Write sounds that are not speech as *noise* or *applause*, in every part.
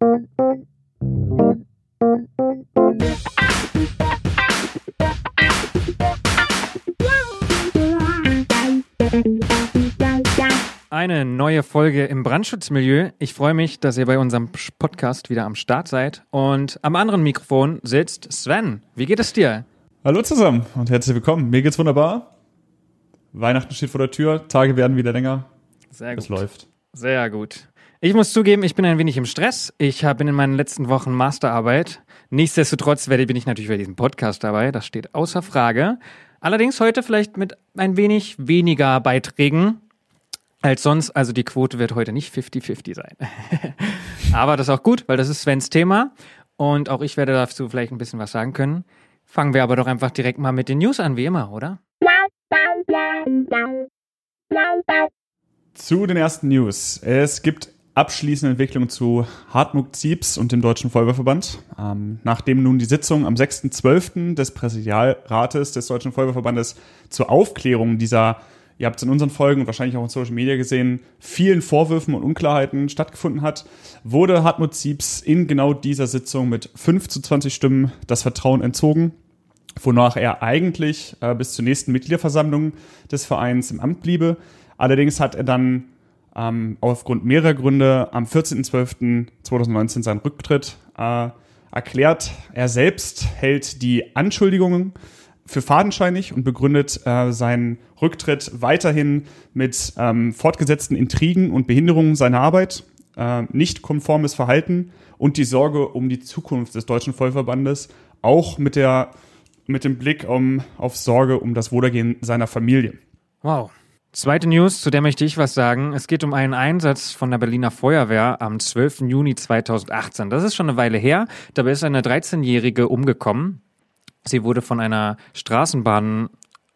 Eine neue Folge im Brandschutzmilieu. Ich freue mich, dass ihr bei unserem Podcast wieder am Start seid. Und am anderen Mikrofon sitzt Sven. Wie geht es dir? Hallo zusammen und herzlich willkommen. Mir geht's wunderbar. Weihnachten steht vor der Tür, Tage werden wieder länger. Sehr gut. Es läuft. Sehr gut. Ich muss zugeben, ich bin ein wenig im Stress. Ich bin in meinen letzten Wochen Masterarbeit. Nichtsdestotrotz werde, bin ich natürlich bei diesem Podcast dabei. Das steht außer Frage. Allerdings heute vielleicht mit ein wenig weniger Beiträgen als sonst. Also die Quote wird heute nicht 50-50 sein. *laughs* Aber das ist auch gut, weil das ist Svens Thema. Und auch ich werde dazu vielleicht ein bisschen was sagen können. Fangen wir aber doch einfach direkt mal mit den News an, wie immer, oder? Zu den ersten News. Es gibt abschließende Entwicklungen zu Hartmut Ziebs und dem Deutschen Feuerwehrverband. Ähm, nachdem nun die Sitzung am 6.12. des Präsidialrates des Deutschen Feuerwehrverbandes zur Aufklärung dieser, ihr habt es in unseren Folgen und wahrscheinlich auch in Social Media gesehen, vielen Vorwürfen und Unklarheiten stattgefunden hat, wurde Hartmut Ziebs in genau dieser Sitzung mit 5 zu 20 Stimmen das Vertrauen entzogen wonach er eigentlich äh, bis zur nächsten Mitgliederversammlung des Vereins im Amt bliebe. Allerdings hat er dann ähm, aufgrund mehrerer Gründe am 14.12.2019 seinen Rücktritt äh, erklärt. Er selbst hält die Anschuldigungen für fadenscheinig und begründet äh, seinen Rücktritt weiterhin mit ähm, fortgesetzten Intrigen und Behinderungen seiner Arbeit, äh, nicht konformes Verhalten und die Sorge um die Zukunft des Deutschen Vollverbandes, auch mit, der, mit dem Blick um, auf Sorge um das Wohlergehen seiner Familie. Wow. Zweite News, zu der möchte ich was sagen. Es geht um einen Einsatz von der Berliner Feuerwehr am 12. Juni 2018. Das ist schon eine Weile her. Dabei ist eine 13-Jährige umgekommen. Sie wurde von einer Straßenbahn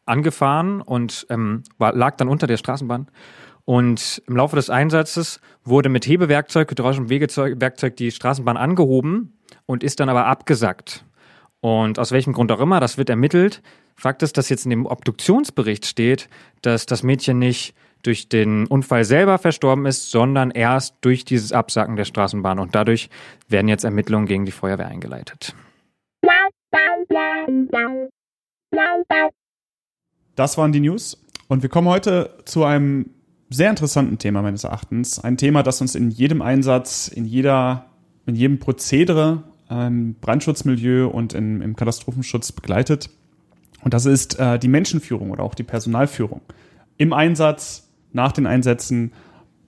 angefahren und ähm, war, lag dann unter der Straßenbahn. Und im Laufe des Einsatzes wurde mit Hebewerkzeug, und Wegewerkzeug die Straßenbahn angehoben und ist dann aber abgesackt. Und aus welchem Grund auch immer, das wird ermittelt. Fakt ist, dass jetzt in dem Obduktionsbericht steht, dass das Mädchen nicht durch den Unfall selber verstorben ist, sondern erst durch dieses Absacken der Straßenbahn. Und dadurch werden jetzt Ermittlungen gegen die Feuerwehr eingeleitet. Das waren die News. Und wir kommen heute zu einem sehr interessanten Thema meines Erachtens. Ein Thema, das uns in jedem Einsatz, in jeder, in jedem Prozedere im Brandschutzmilieu und in, im Katastrophenschutz begleitet. Und das ist äh, die Menschenführung oder auch die Personalführung im Einsatz, nach den Einsätzen,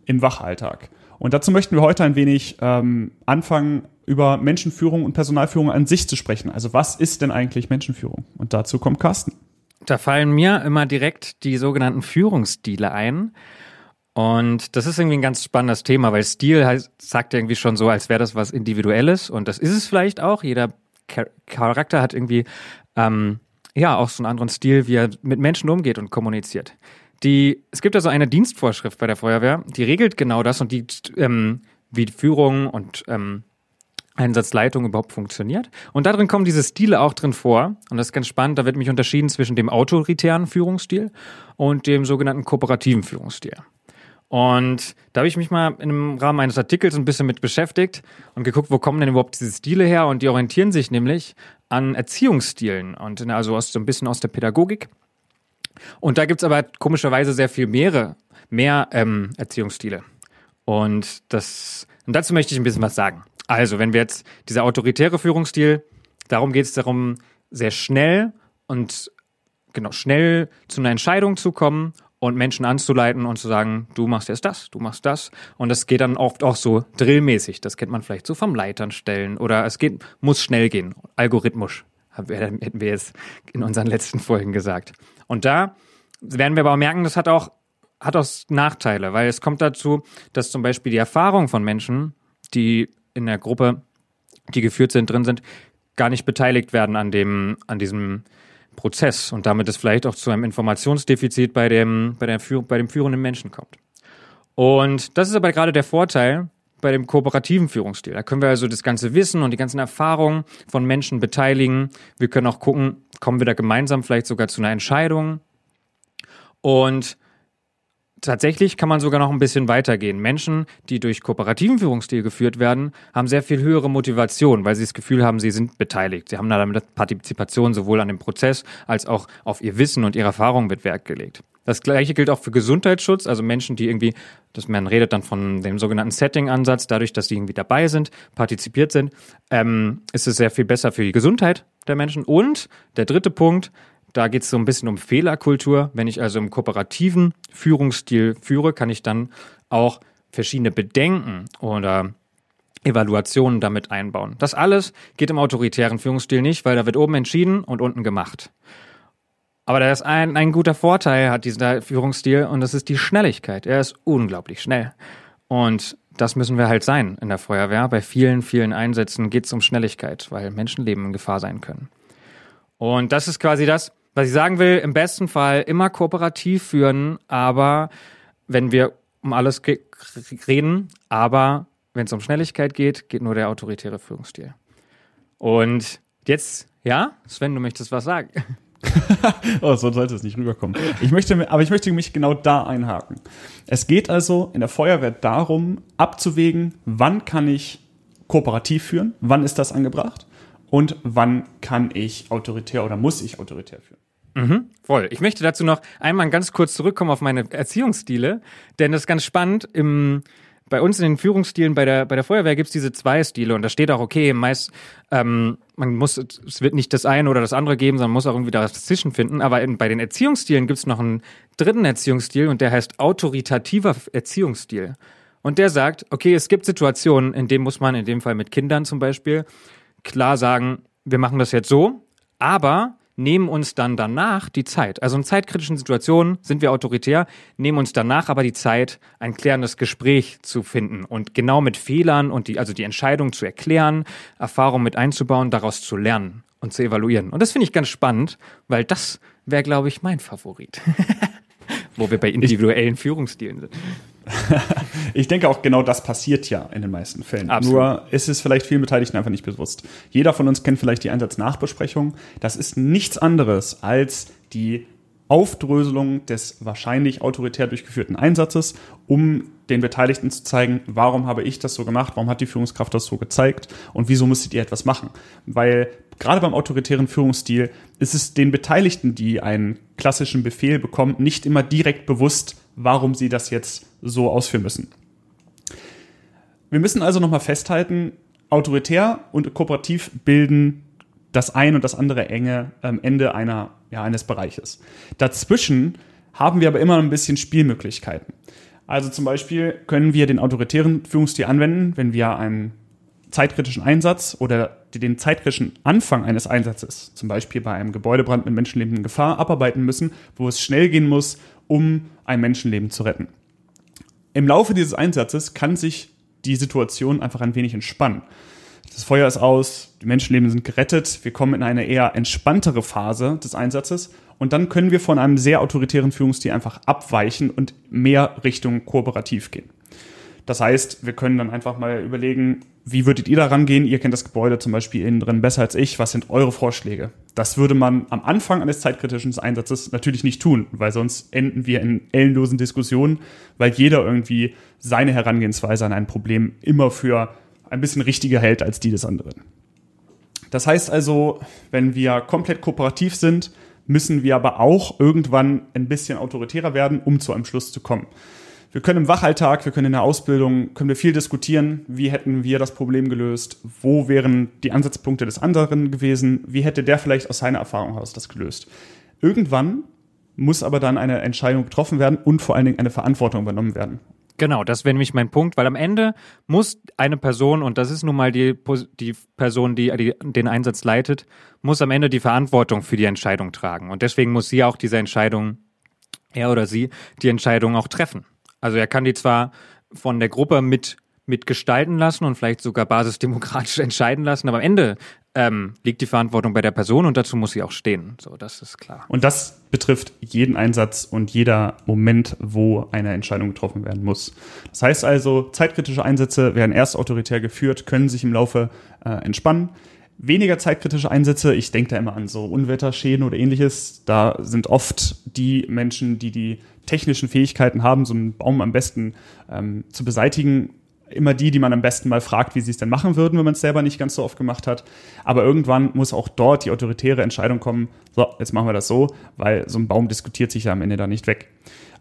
im Wachalltag. Und dazu möchten wir heute ein wenig ähm, anfangen, über Menschenführung und Personalführung an sich zu sprechen. Also was ist denn eigentlich Menschenführung? Und dazu kommt Carsten. Da fallen mir immer direkt die sogenannten Führungsstile ein. Und das ist irgendwie ein ganz spannendes Thema, weil Stil heißt, sagt irgendwie schon so, als wäre das was Individuelles. Und das ist es vielleicht auch. Jeder Charakter hat irgendwie ähm, ja auch so einen anderen Stil, wie er mit Menschen umgeht und kommuniziert. Die, es gibt also eine Dienstvorschrift bei der Feuerwehr, die regelt genau das und die, ähm, wie Führung und ähm, Einsatzleitung überhaupt funktioniert. Und darin kommen diese Stile auch drin vor. Und das ist ganz spannend. Da wird mich unterschieden zwischen dem autoritären Führungsstil und dem sogenannten kooperativen Führungsstil. Und da habe ich mich mal im Rahmen eines Artikels ein bisschen mit beschäftigt und geguckt, wo kommen denn überhaupt diese Stile her? Und die orientieren sich nämlich an Erziehungsstilen und also aus, so ein bisschen aus der Pädagogik. Und da gibt's aber komischerweise sehr viel mehrere, mehr ähm, Erziehungsstile. Und das, und dazu möchte ich ein bisschen was sagen. Also, wenn wir jetzt dieser autoritäre Führungsstil, darum geht es darum, sehr schnell und genau schnell zu einer Entscheidung zu kommen und Menschen anzuleiten und zu sagen, du machst jetzt das, du machst das. Und das geht dann oft auch so drillmäßig. Das kennt man vielleicht so vom Leitern stellen oder es geht, muss schnell gehen. Algorithmisch, hätten wir jetzt in unseren letzten Folgen gesagt. Und da werden wir aber merken, das hat auch, hat auch Nachteile, weil es kommt dazu, dass zum Beispiel die Erfahrung von Menschen, die in der Gruppe, die geführt sind, drin sind, gar nicht beteiligt werden an dem, an diesem Prozess und damit es vielleicht auch zu einem Informationsdefizit bei dem, bei, der, bei dem führenden Menschen kommt. Und das ist aber gerade der Vorteil bei dem kooperativen Führungsstil. Da können wir also das ganze Wissen und die ganzen Erfahrungen von Menschen beteiligen. Wir können auch gucken, kommen wir da gemeinsam vielleicht sogar zu einer Entscheidung. Und tatsächlich kann man sogar noch ein bisschen weitergehen. Menschen, die durch kooperativen Führungsstil geführt werden, haben sehr viel höhere Motivation, weil sie das Gefühl haben, sie sind beteiligt. Sie haben damit Partizipation sowohl an dem Prozess als auch auf ihr Wissen und ihre Erfahrungen mit Werk gelegt. Das gleiche gilt auch für Gesundheitsschutz, also Menschen, die irgendwie, das man redet dann von dem sogenannten Setting-Ansatz, dadurch, dass die irgendwie dabei sind, partizipiert sind, ähm, ist es sehr viel besser für die Gesundheit der Menschen. Und der dritte Punkt, da geht es so ein bisschen um Fehlerkultur. Wenn ich also im kooperativen Führungsstil führe, kann ich dann auch verschiedene Bedenken oder Evaluationen damit einbauen. Das alles geht im autoritären Führungsstil nicht, weil da wird oben entschieden und unten gemacht. Aber da ist ein, ein guter Vorteil, hat dieser Führungsstil, und das ist die Schnelligkeit. Er ist unglaublich schnell. Und das müssen wir halt sein in der Feuerwehr. Bei vielen, vielen Einsätzen geht es um Schnelligkeit, weil Menschenleben in Gefahr sein können. Und das ist quasi das, was ich sagen will, im besten Fall immer kooperativ führen, aber wenn wir um alles reden, aber wenn es um Schnelligkeit geht, geht nur der autoritäre Führungsstil. Und jetzt, ja, Sven, du möchtest was sagen. *laughs* oh, so sollte es nicht rüberkommen. Ich möchte, aber ich möchte mich genau da einhaken. Es geht also in der Feuerwehr darum, abzuwägen, wann kann ich kooperativ führen, wann ist das angebracht und wann kann ich autoritär oder muss ich autoritär führen. Mhm, voll. Ich möchte dazu noch einmal ganz kurz zurückkommen auf meine Erziehungsstile, denn das ist ganz spannend. Im, bei uns in den Führungsstilen bei der, bei der Feuerwehr gibt's diese zwei Stile und da steht auch, okay, meist, ähm, man muss, es wird nicht das eine oder das andere geben, sondern muss auch irgendwie das dazwischen finden. Aber in, bei den Erziehungsstilen gibt's noch einen dritten Erziehungsstil und der heißt autoritativer Erziehungsstil. Und der sagt, okay, es gibt Situationen, in denen muss man, in dem Fall mit Kindern zum Beispiel, klar sagen, wir machen das jetzt so, aber nehmen uns dann danach die Zeit. Also in zeitkritischen Situationen sind wir autoritär, nehmen uns danach aber die Zeit, ein klärendes Gespräch zu finden und genau mit Fehlern und die, also die Entscheidung zu erklären, Erfahrung mit einzubauen, daraus zu lernen und zu evaluieren. Und das finde ich ganz spannend, weil das wäre, glaube ich, mein Favorit. *laughs* Wo wir bei individuellen ich, Führungsstilen sind. *laughs* ich denke auch genau das passiert ja in den meisten Fällen. Absolut. Nur ist es vielleicht vielen Beteiligten einfach nicht bewusst. Jeder von uns kennt vielleicht die Einsatznachbesprechung. Das ist nichts anderes als die Aufdröselung des wahrscheinlich autoritär durchgeführten Einsatzes, um den Beteiligten zu zeigen, warum habe ich das so gemacht, warum hat die Führungskraft das so gezeigt und wieso müsstet ihr etwas machen. Weil gerade beim autoritären Führungsstil ist es den Beteiligten, die einen klassischen Befehl bekommen, nicht immer direkt bewusst, warum sie das jetzt so ausführen müssen. Wir müssen also nochmal festhalten, autoritär und kooperativ bilden das ein und das andere enge ähm, Ende einer, ja, eines Bereiches. Dazwischen haben wir aber immer ein bisschen Spielmöglichkeiten. Also zum Beispiel können wir den autoritären Führungsstil anwenden, wenn wir einen zeitkritischen Einsatz oder den zeitkritischen Anfang eines Einsatzes, zum Beispiel bei einem Gebäudebrand mit menschenlebenden Gefahr, abarbeiten müssen, wo es schnell gehen muss, um ein Menschenleben zu retten. Im Laufe dieses Einsatzes kann sich die Situation einfach ein wenig entspannen. Das Feuer ist aus, die Menschenleben sind gerettet, wir kommen in eine eher entspanntere Phase des Einsatzes und dann können wir von einem sehr autoritären Führungsstil einfach abweichen und mehr Richtung kooperativ gehen. Das heißt, wir können dann einfach mal überlegen, wie würdet ihr da rangehen? Ihr kennt das Gebäude zum Beispiel innen drin besser als ich. Was sind eure Vorschläge? Das würde man am Anfang eines zeitkritischen Einsatzes natürlich nicht tun, weil sonst enden wir in ellenlosen Diskussionen, weil jeder irgendwie seine Herangehensweise an ein Problem immer für ein bisschen richtiger hält als die des anderen. Das heißt also, wenn wir komplett kooperativ sind, müssen wir aber auch irgendwann ein bisschen autoritärer werden, um zu einem Schluss zu kommen. Wir können im Wachalltag, wir können in der Ausbildung, können wir viel diskutieren, wie hätten wir das Problem gelöst, wo wären die Ansatzpunkte des anderen gewesen, wie hätte der vielleicht aus seiner Erfahrung heraus das gelöst. Irgendwann muss aber dann eine Entscheidung getroffen werden und vor allen Dingen eine Verantwortung übernommen werden. Genau, das wäre nämlich mein Punkt, weil am Ende muss eine Person, und das ist nun mal die, die Person, die, die den Einsatz leitet, muss am Ende die Verantwortung für die Entscheidung tragen. Und deswegen muss sie auch diese Entscheidung, er oder sie, die Entscheidung auch treffen. Also er kann die zwar von der Gruppe mit mitgestalten lassen und vielleicht sogar basisdemokratisch *laughs* entscheiden lassen, aber am Ende ähm, liegt die Verantwortung bei der Person und dazu muss sie auch stehen. So, das ist klar. Und das betrifft jeden Einsatz und jeder Moment, wo eine Entscheidung getroffen werden muss. Das heißt also, zeitkritische Einsätze werden erst autoritär geführt, können sich im Laufe äh, entspannen. Weniger zeitkritische Einsätze. Ich denke da immer an so Unwetterschäden oder ähnliches. Da sind oft die Menschen, die die technischen Fähigkeiten haben, so einen Baum am besten ähm, zu beseitigen, immer die, die man am besten mal fragt, wie sie es denn machen würden, wenn man es selber nicht ganz so oft gemacht hat. Aber irgendwann muss auch dort die autoritäre Entscheidung kommen, so, jetzt machen wir das so, weil so ein Baum diskutiert sich ja am Ende da nicht weg.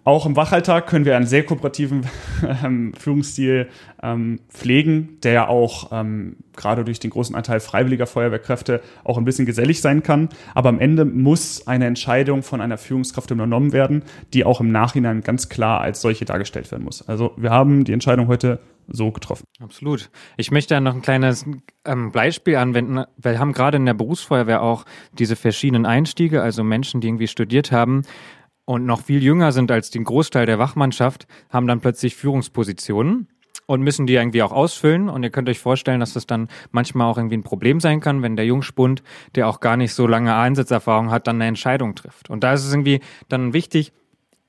Auch im Wachalltag können wir einen sehr kooperativen *laughs* ähm, Führungsstil ähm, pflegen, der ja auch ähm, gerade durch den großen Anteil freiwilliger Feuerwehrkräfte auch ein bisschen gesellig sein kann. Aber am Ende muss eine Entscheidung von einer Führungskraft übernommen werden, die auch im Nachhinein ganz klar als solche dargestellt werden muss. Also wir haben die Entscheidung heute so getroffen. Absolut. Ich möchte noch ein kleines ähm, Beispiel anwenden. Wir haben gerade in der Berufsfeuerwehr auch diese verschiedenen Einstiege, also Menschen, die irgendwie studiert haben und noch viel jünger sind als den Großteil der Wachmannschaft, haben dann plötzlich Führungspositionen und müssen die irgendwie auch ausfüllen. Und ihr könnt euch vorstellen, dass das dann manchmal auch irgendwie ein Problem sein kann, wenn der Jungspund, der auch gar nicht so lange Einsatzerfahrung hat, dann eine Entscheidung trifft. Und da ist es irgendwie dann wichtig,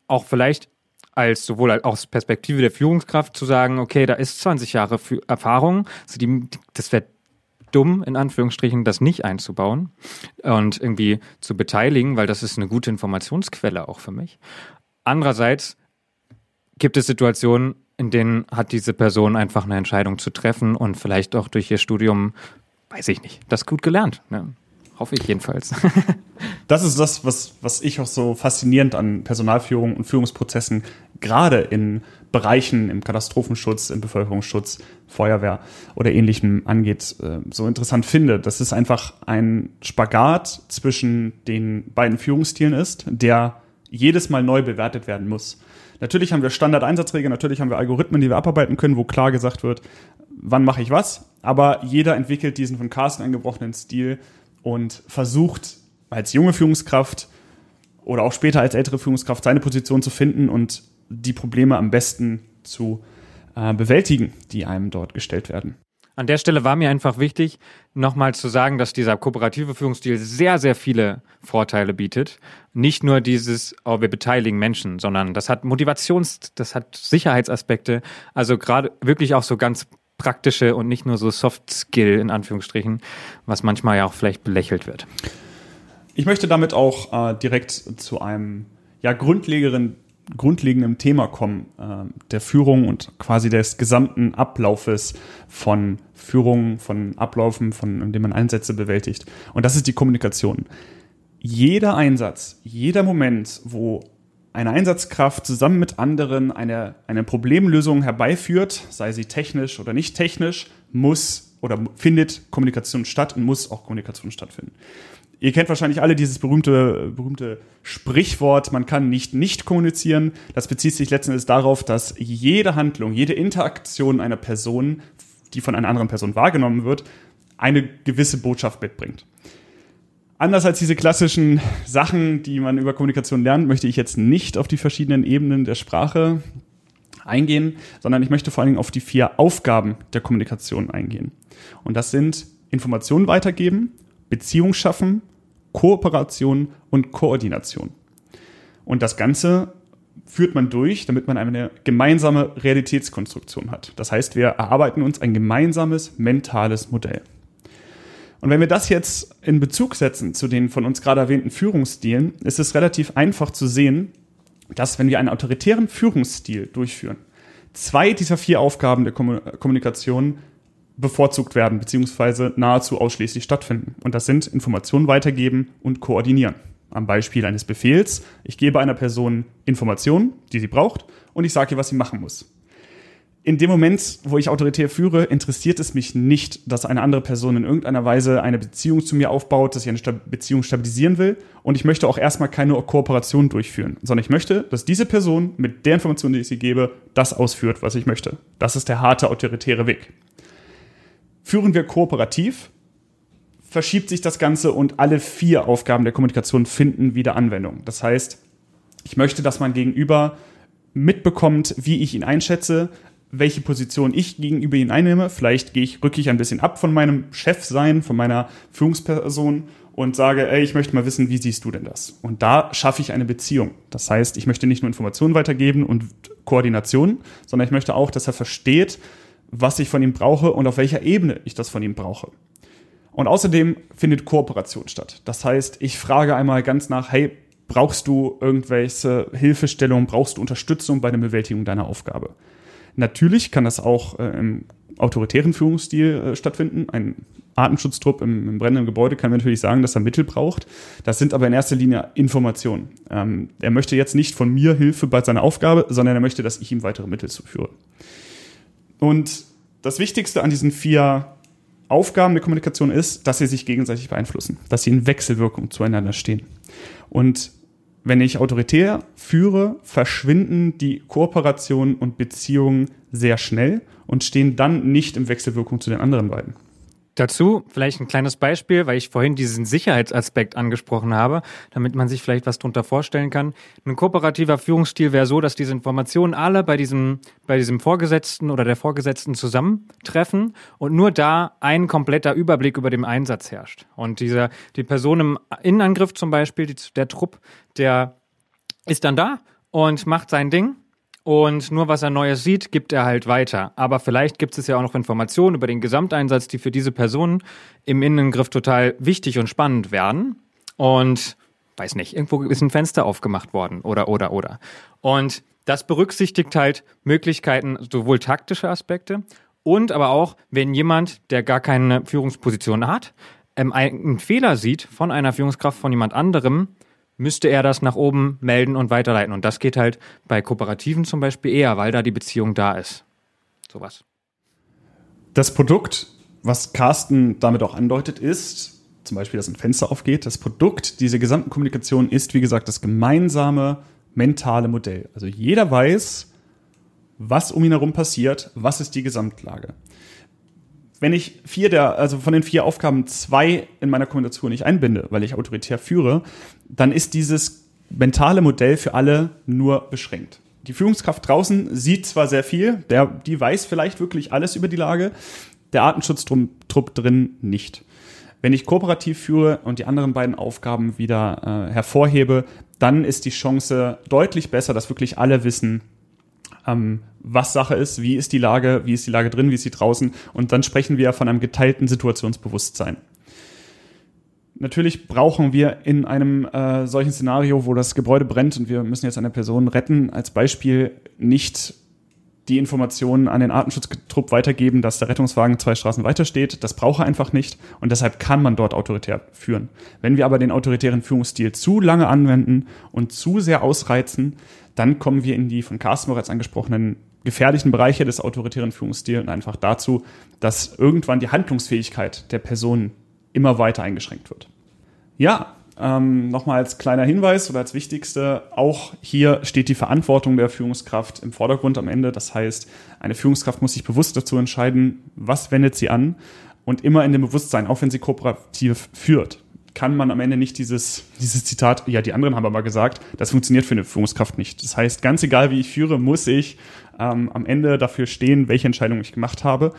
auch vielleicht als sowohl aus Perspektive der Führungskraft zu sagen, okay, da ist 20 Jahre Erfahrung, also die, das wäre dumm, in Anführungsstrichen, das nicht einzubauen und irgendwie zu beteiligen, weil das ist eine gute Informationsquelle auch für mich. Andererseits gibt es Situationen, in denen hat diese Person einfach eine Entscheidung zu treffen und vielleicht auch durch ihr Studium, weiß ich nicht, das gut gelernt. Ne? Hoffe ich jedenfalls. *laughs* das ist das, was, was ich auch so faszinierend an Personalführung und Führungsprozessen gerade in Bereichen im Katastrophenschutz, im Bevölkerungsschutz, Feuerwehr oder ähnlichem angeht, äh, so interessant finde. Das ist einfach ein Spagat zwischen den beiden Führungsstilen ist, der jedes Mal neu bewertet werden muss. Natürlich haben wir Standardeinsatzregeln, natürlich haben wir Algorithmen, die wir abarbeiten können, wo klar gesagt wird, wann mache ich was, aber jeder entwickelt diesen von Carsten eingebrochenen Stil und versucht als junge Führungskraft oder auch später als ältere Führungskraft seine Position zu finden und die Probleme am besten zu äh, bewältigen, die einem dort gestellt werden. An der Stelle war mir einfach wichtig, nochmal zu sagen, dass dieser kooperative Führungsstil sehr, sehr viele Vorteile bietet. Nicht nur dieses, oh, wir beteiligen Menschen, sondern das hat Motivations-, das hat Sicherheitsaspekte. Also gerade wirklich auch so ganz praktische und nicht nur so Soft Skill in Anführungsstrichen, was manchmal ja auch vielleicht belächelt wird. Ich möchte damit auch äh, direkt zu einem ja, grundlegenden, grundlegenden Thema kommen, äh, der Führung und quasi des gesamten Ablaufes von Führung, von Ablaufen, von in dem man Einsätze bewältigt. Und das ist die Kommunikation. Jeder Einsatz, jeder Moment, wo eine Einsatzkraft zusammen mit anderen eine, eine Problemlösung herbeiführt, sei sie technisch oder nicht technisch, muss oder findet Kommunikation statt und muss auch Kommunikation stattfinden. Ihr kennt wahrscheinlich alle dieses berühmte, berühmte Sprichwort, man kann nicht nicht kommunizieren. Das bezieht sich letzten Endes darauf, dass jede Handlung, jede Interaktion einer Person, die von einer anderen Person wahrgenommen wird, eine gewisse Botschaft mitbringt. Anders als diese klassischen Sachen, die man über Kommunikation lernt, möchte ich jetzt nicht auf die verschiedenen Ebenen der Sprache eingehen, sondern ich möchte vor allen Dingen auf die vier Aufgaben der Kommunikation eingehen. Und das sind Informationen weitergeben, Beziehung schaffen, Kooperation und Koordination. Und das Ganze führt man durch, damit man eine gemeinsame Realitätskonstruktion hat. Das heißt, wir erarbeiten uns ein gemeinsames mentales Modell. Und wenn wir das jetzt in Bezug setzen zu den von uns gerade erwähnten Führungsstilen, ist es relativ einfach zu sehen, dass wenn wir einen autoritären Führungsstil durchführen, zwei dieser vier Aufgaben der Kommunikation bevorzugt werden, beziehungsweise nahezu ausschließlich stattfinden. Und das sind Informationen weitergeben und koordinieren. Am Beispiel eines Befehls. Ich gebe einer Person Informationen, die sie braucht, und ich sage ihr, was sie machen muss in dem Moment, wo ich autoritär führe, interessiert es mich nicht, dass eine andere Person in irgendeiner Weise eine Beziehung zu mir aufbaut, dass ich eine Beziehung stabilisieren will. Und ich möchte auch erstmal keine Kooperation durchführen, sondern ich möchte, dass diese Person mit der Information, die ich sie gebe, das ausführt, was ich möchte. Das ist der harte autoritäre Weg. Führen wir kooperativ, verschiebt sich das Ganze und alle vier Aufgaben der Kommunikation finden wieder Anwendung. Das heißt, ich möchte, dass man gegenüber mitbekommt, wie ich ihn einschätze, welche Position ich gegenüber ihnen einnehme. Vielleicht gehe ich, rücke ein bisschen ab von meinem Chef sein, von meiner Führungsperson und sage, ey, ich möchte mal wissen, wie siehst du denn das? Und da schaffe ich eine Beziehung. Das heißt, ich möchte nicht nur Informationen weitergeben und Koordination, sondern ich möchte auch, dass er versteht, was ich von ihm brauche und auf welcher Ebene ich das von ihm brauche. Und außerdem findet Kooperation statt. Das heißt, ich frage einmal ganz nach, hey, brauchst du irgendwelche Hilfestellung, brauchst du Unterstützung bei der Bewältigung deiner Aufgabe? Natürlich kann das auch äh, im autoritären Führungsstil äh, stattfinden. Ein Artenschutztrupp im, im, brennenden Gebäude kann natürlich sagen, dass er Mittel braucht. Das sind aber in erster Linie Informationen. Ähm, er möchte jetzt nicht von mir Hilfe bei seiner Aufgabe, sondern er möchte, dass ich ihm weitere Mittel zuführe. Und das Wichtigste an diesen vier Aufgaben der Kommunikation ist, dass sie sich gegenseitig beeinflussen, dass sie in Wechselwirkung zueinander stehen. Und wenn ich autoritär führe, verschwinden die Kooperationen und Beziehungen sehr schnell und stehen dann nicht in Wechselwirkung zu den anderen beiden. Dazu vielleicht ein kleines Beispiel, weil ich vorhin diesen Sicherheitsaspekt angesprochen habe, damit man sich vielleicht was drunter vorstellen kann. Ein kooperativer Führungsstil wäre so, dass diese Informationen alle bei diesem, bei diesem Vorgesetzten oder der Vorgesetzten zusammentreffen und nur da ein kompletter Überblick über den Einsatz herrscht. Und dieser, die Person im Innenangriff zum Beispiel, die, der Trupp, der ist dann da und macht sein Ding und nur was er Neues sieht, gibt er halt weiter. Aber vielleicht gibt es ja auch noch Informationen über den Gesamteinsatz, die für diese Personen im Innengriff total wichtig und spannend werden. Und weiß nicht, irgendwo ist ein Fenster aufgemacht worden oder oder oder. Und das berücksichtigt halt Möglichkeiten, sowohl taktische Aspekte und aber auch, wenn jemand, der gar keine Führungsposition hat, ähm, einen Fehler sieht von einer Führungskraft von jemand anderem, müsste er das nach oben melden und weiterleiten. Und das geht halt bei Kooperativen zum Beispiel eher, weil da die Beziehung da ist. Sowas. Das Produkt, was Carsten damit auch andeutet, ist zum Beispiel, dass ein Fenster aufgeht. Das Produkt dieser gesamten Kommunikation ist, wie gesagt, das gemeinsame mentale Modell. Also jeder weiß, was um ihn herum passiert, was ist die Gesamtlage wenn ich vier der, also von den vier Aufgaben zwei in meiner Kommunikation nicht einbinde, weil ich autoritär führe, dann ist dieses mentale Modell für alle nur beschränkt. Die Führungskraft draußen sieht zwar sehr viel, der, die weiß vielleicht wirklich alles über die Lage, der Artenschutztrupp drin nicht. Wenn ich kooperativ führe und die anderen beiden Aufgaben wieder äh, hervorhebe, dann ist die Chance deutlich besser, dass wirklich alle wissen, ähm, was Sache ist, wie ist die Lage, wie ist die Lage drin, wie ist sie draußen. Und dann sprechen wir von einem geteilten Situationsbewusstsein. Natürlich brauchen wir in einem äh, solchen Szenario, wo das Gebäude brennt und wir müssen jetzt eine Person retten, als Beispiel nicht die Informationen an den Artenschutztrupp weitergeben, dass der Rettungswagen zwei Straßen weiter steht. Das braucht er einfach nicht und deshalb kann man dort autoritär führen. Wenn wir aber den autoritären Führungsstil zu lange anwenden und zu sehr ausreizen, dann kommen wir in die von Carsten bereits angesprochenen gefährlichen Bereiche des autoritären Führungsstils und einfach dazu, dass irgendwann die Handlungsfähigkeit der Person immer weiter eingeschränkt wird. Ja, ähm, nochmal als kleiner Hinweis oder als wichtigste, auch hier steht die Verantwortung der Führungskraft im Vordergrund am Ende. Das heißt, eine Führungskraft muss sich bewusst dazu entscheiden, was wendet sie an und immer in dem Bewusstsein, auch wenn sie kooperativ führt, kann man am Ende nicht dieses, dieses Zitat, ja, die anderen haben aber gesagt, das funktioniert für eine Führungskraft nicht. Das heißt, ganz egal wie ich führe, muss ich ähm, am Ende dafür stehen, welche Entscheidung ich gemacht habe.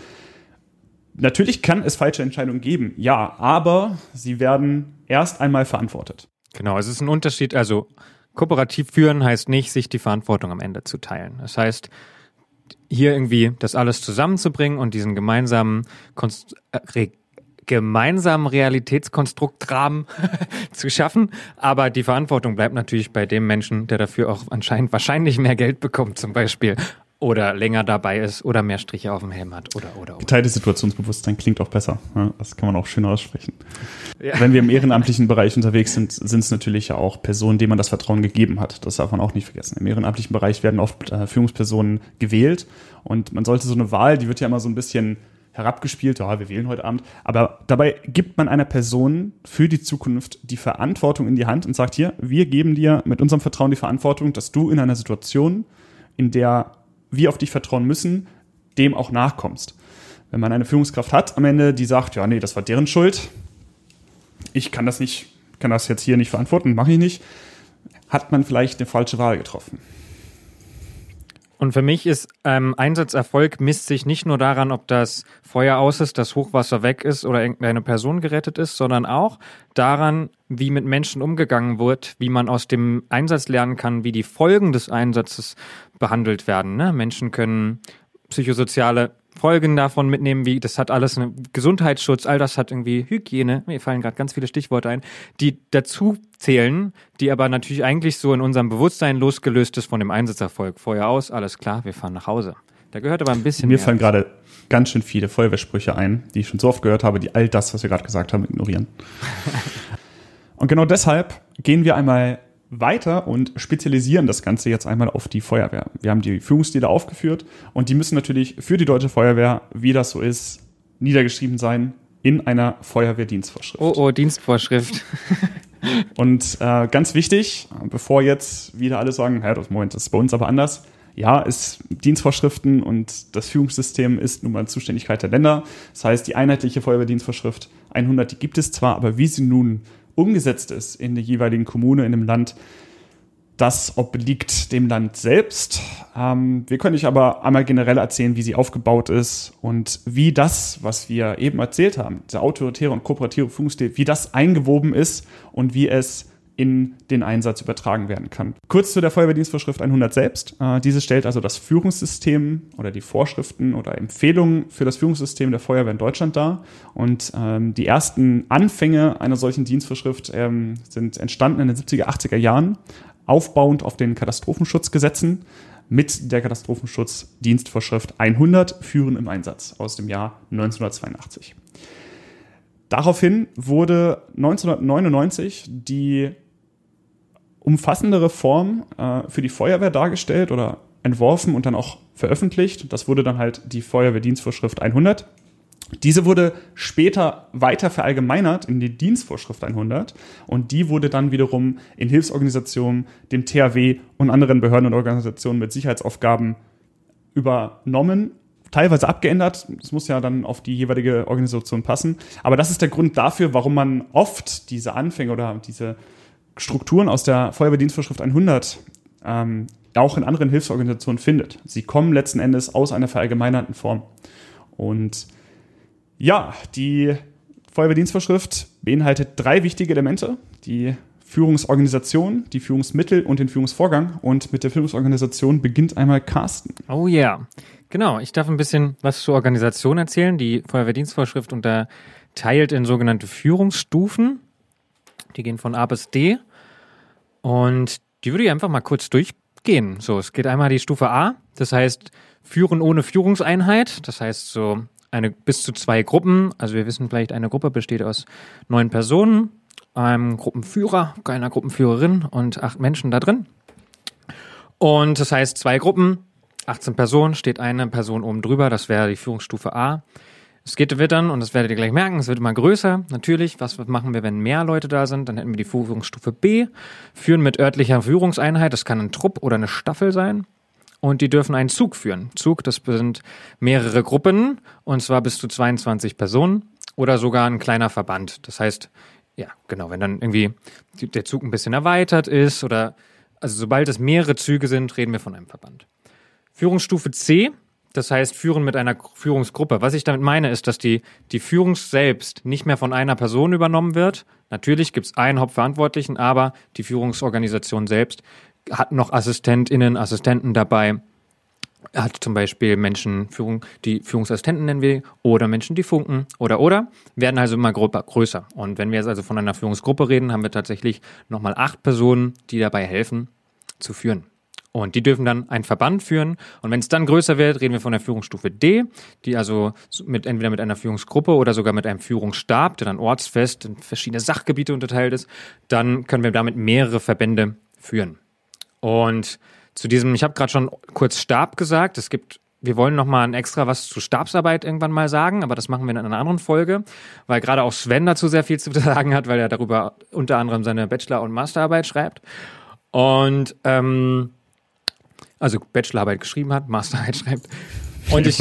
Natürlich kann es falsche Entscheidungen geben, ja, aber sie werden erst einmal verantwortet. Genau, es ist ein Unterschied. Also kooperativ führen heißt nicht, sich die Verantwortung am Ende zu teilen. Das heißt, hier irgendwie das alles zusammenzubringen und diesen gemeinsamen Konst gemeinsamen Realitätskonstruktrahmen *laughs* zu schaffen. Aber die Verantwortung bleibt natürlich bei dem Menschen, der dafür auch anscheinend wahrscheinlich mehr Geld bekommt, zum Beispiel oder länger dabei ist oder mehr Striche auf dem Helm hat oder oder. oder. Geteiltes Situationsbewusstsein klingt auch besser. Das kann man auch schön aussprechen. Ja. Wenn wir im ehrenamtlichen Bereich unterwegs sind, sind es natürlich ja auch Personen, denen man das Vertrauen gegeben hat. Das darf man auch nicht vergessen. Im ehrenamtlichen Bereich werden oft äh, Führungspersonen gewählt und man sollte so eine Wahl, die wird ja immer so ein bisschen herabgespielt, ja, wir wählen heute Abend, aber dabei gibt man einer Person für die Zukunft die Verantwortung in die Hand und sagt hier, wir geben dir mit unserem Vertrauen die Verantwortung, dass du in einer Situation, in der wir auf dich vertrauen müssen, dem auch nachkommst. Wenn man eine Führungskraft hat am Ende, die sagt, ja, nee, das war deren Schuld, ich kann das nicht, kann das jetzt hier nicht verantworten, mache ich nicht, hat man vielleicht eine falsche Wahl getroffen. Und für mich ist ähm, Einsatzerfolg misst sich nicht nur daran, ob das Feuer aus ist, das Hochwasser weg ist oder irgendeine Person gerettet ist, sondern auch daran, wie mit Menschen umgegangen wird, wie man aus dem Einsatz lernen kann, wie die Folgen des Einsatzes behandelt werden. Ne? Menschen können psychosoziale Folgen davon mitnehmen, wie das hat alles einen Gesundheitsschutz, all das hat irgendwie Hygiene, mir fallen gerade ganz viele Stichworte ein, die dazu zählen, die aber natürlich eigentlich so in unserem Bewusstsein losgelöst ist von dem Einsatzerfolg. Vorher aus, alles klar, wir fahren nach Hause. Da gehört aber ein bisschen Mir mehr. fallen gerade ganz schön viele Feuerwehrsprüche ein, die ich schon so oft gehört habe, die all das, was wir gerade gesagt haben, ignorieren. *laughs* und genau deshalb gehen wir einmal weiter und spezialisieren das Ganze jetzt einmal auf die Feuerwehr. Wir haben die Führungsstile aufgeführt und die müssen natürlich für die deutsche Feuerwehr, wie das so ist, niedergeschrieben sein in einer Feuerwehrdienstvorschrift. Oh, oh, Dienstvorschrift. *laughs* Und äh, ganz wichtig, bevor jetzt wieder alle sagen, ja, das Moment, das ist bei uns aber anders. Ja, ist Dienstvorschriften und das Führungssystem ist nun mal Zuständigkeit der Länder. Das heißt, die einheitliche Feuerwehrdienstvorschrift 100, die gibt es zwar, aber wie sie nun umgesetzt ist in der jeweiligen Kommune, in dem Land, das obliegt dem Land selbst. Ähm, wir können euch aber einmal generell erzählen, wie sie aufgebaut ist und wie das, was wir eben erzählt haben, dieser autoritäre und kooperative Führungsstil, wie das eingewoben ist und wie es in den Einsatz übertragen werden kann. Kurz zu der Feuerwehrdienstvorschrift 100 selbst. Äh, diese stellt also das Führungssystem oder die Vorschriften oder Empfehlungen für das Führungssystem der Feuerwehr in Deutschland dar. Und ähm, die ersten Anfänge einer solchen Dienstvorschrift ähm, sind entstanden in den 70er, 80er Jahren, aufbauend auf den Katastrophenschutzgesetzen mit der Katastrophenschutzdienstvorschrift 100 Führen im Einsatz aus dem Jahr 1982. Daraufhin wurde 1999 die umfassende Reform äh, für die Feuerwehr dargestellt oder entworfen und dann auch veröffentlicht. Das wurde dann halt die Feuerwehrdienstvorschrift 100. Diese wurde später weiter verallgemeinert in die Dienstvorschrift 100 und die wurde dann wiederum in Hilfsorganisationen, dem THW und anderen Behörden und Organisationen mit Sicherheitsaufgaben übernommen, teilweise abgeändert. Das muss ja dann auf die jeweilige Organisation passen. Aber das ist der Grund dafür, warum man oft diese Anfänge oder diese Strukturen aus der Feuerwehrdienstvorschrift 100 ähm, auch in anderen Hilfsorganisationen findet. Sie kommen letzten Endes aus einer verallgemeinerten Form. Und ja, die Feuerwehrdienstvorschrift beinhaltet drei wichtige Elemente. Die Führungsorganisation, die Führungsmittel und den Führungsvorgang. Und mit der Führungsorganisation beginnt einmal Carsten. Oh ja, yeah. genau. Ich darf ein bisschen was zur Organisation erzählen. Die Feuerwehrdienstvorschrift unterteilt in sogenannte Führungsstufen. Die gehen von A bis D. Und die würde ich einfach mal kurz durchgehen. So, es geht einmal die Stufe A, das heißt Führen ohne Führungseinheit. Das heißt so eine bis zu zwei Gruppen. Also wir wissen vielleicht, eine Gruppe besteht aus neun Personen, einem Gruppenführer, einer Gruppenführerin und acht Menschen da drin. Und das heißt zwei Gruppen, 18 Personen, steht eine Person oben drüber, das wäre die Führungsstufe A. Es geht, wird dann, und das werdet ihr gleich merken, es wird immer größer. Natürlich, was machen wir, wenn mehr Leute da sind? Dann hätten wir die Führungsstufe B, führen mit örtlicher Führungseinheit. Das kann ein Trupp oder eine Staffel sein. Und die dürfen einen Zug führen. Zug, das sind mehrere Gruppen, und zwar bis zu 22 Personen oder sogar ein kleiner Verband. Das heißt, ja, genau, wenn dann irgendwie der Zug ein bisschen erweitert ist oder, also sobald es mehrere Züge sind, reden wir von einem Verband. Führungsstufe C, das heißt, führen mit einer Führungsgruppe. Was ich damit meine, ist, dass die, die Führung selbst nicht mehr von einer Person übernommen wird. Natürlich gibt es einen Hauptverantwortlichen, aber die Führungsorganisation selbst hat noch AssistentInnen, Assistenten dabei, hat zum Beispiel Menschen, Führung, die Führungsassistenten nennen wir, oder Menschen, die funken, oder, oder, werden also immer größer. Und wenn wir jetzt also von einer Führungsgruppe reden, haben wir tatsächlich nochmal acht Personen, die dabei helfen, zu führen. Und die dürfen dann einen Verband führen. Und wenn es dann größer wird, reden wir von der Führungsstufe D, die also mit, entweder mit einer Führungsgruppe oder sogar mit einem Führungsstab, der dann ortsfest in verschiedene Sachgebiete unterteilt ist. Dann können wir damit mehrere Verbände führen. Und zu diesem, ich habe gerade schon kurz Stab gesagt. Es gibt, wir wollen noch mal ein extra was zu Stabsarbeit irgendwann mal sagen, aber das machen wir in einer anderen Folge, weil gerade auch Sven dazu sehr viel zu *laughs* sagen hat, weil er darüber unter anderem seine Bachelor- und Masterarbeit schreibt. Und ähm, also Bachelorarbeit geschrieben hat, Masterarbeit *laughs* schreibt. Und ich,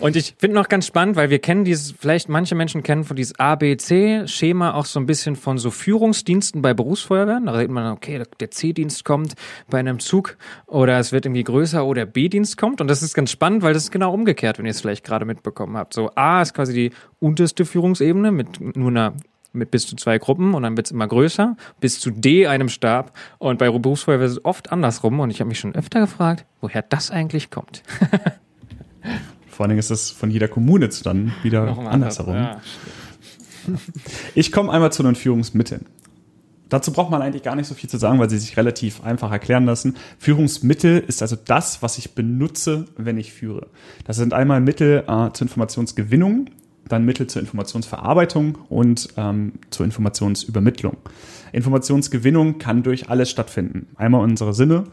und ich finde noch ganz spannend, weil wir kennen dieses, vielleicht manche Menschen kennen von dieses ABC-Schema auch so ein bisschen von so Führungsdiensten bei Berufsfeuerwehren. Da redet man, okay, der C-Dienst kommt bei einem Zug oder es wird irgendwie größer oder B-Dienst kommt. Und das ist ganz spannend, weil das ist genau umgekehrt, wenn ihr es vielleicht gerade mitbekommen habt. So A ist quasi die unterste Führungsebene mit nur einer mit bis zu zwei Gruppen und dann wird es immer größer, bis zu D einem Stab. Und bei Berufsfeuerwehr ist es oft andersrum und ich habe mich schon öfter gefragt, woher das eigentlich kommt. *laughs* Vor allen Dingen ist es von jeder Kommune zu dann wieder andersherum. Ja, *laughs* ich komme einmal zu den Führungsmitteln. Dazu braucht man eigentlich gar nicht so viel zu sagen, weil sie sich relativ einfach erklären lassen. Führungsmittel ist also das, was ich benutze, wenn ich führe. Das sind einmal Mittel äh, zur Informationsgewinnung, dann Mittel zur Informationsverarbeitung und ähm, zur Informationsübermittlung. Informationsgewinnung kann durch alles stattfinden. Einmal unsere Sinne,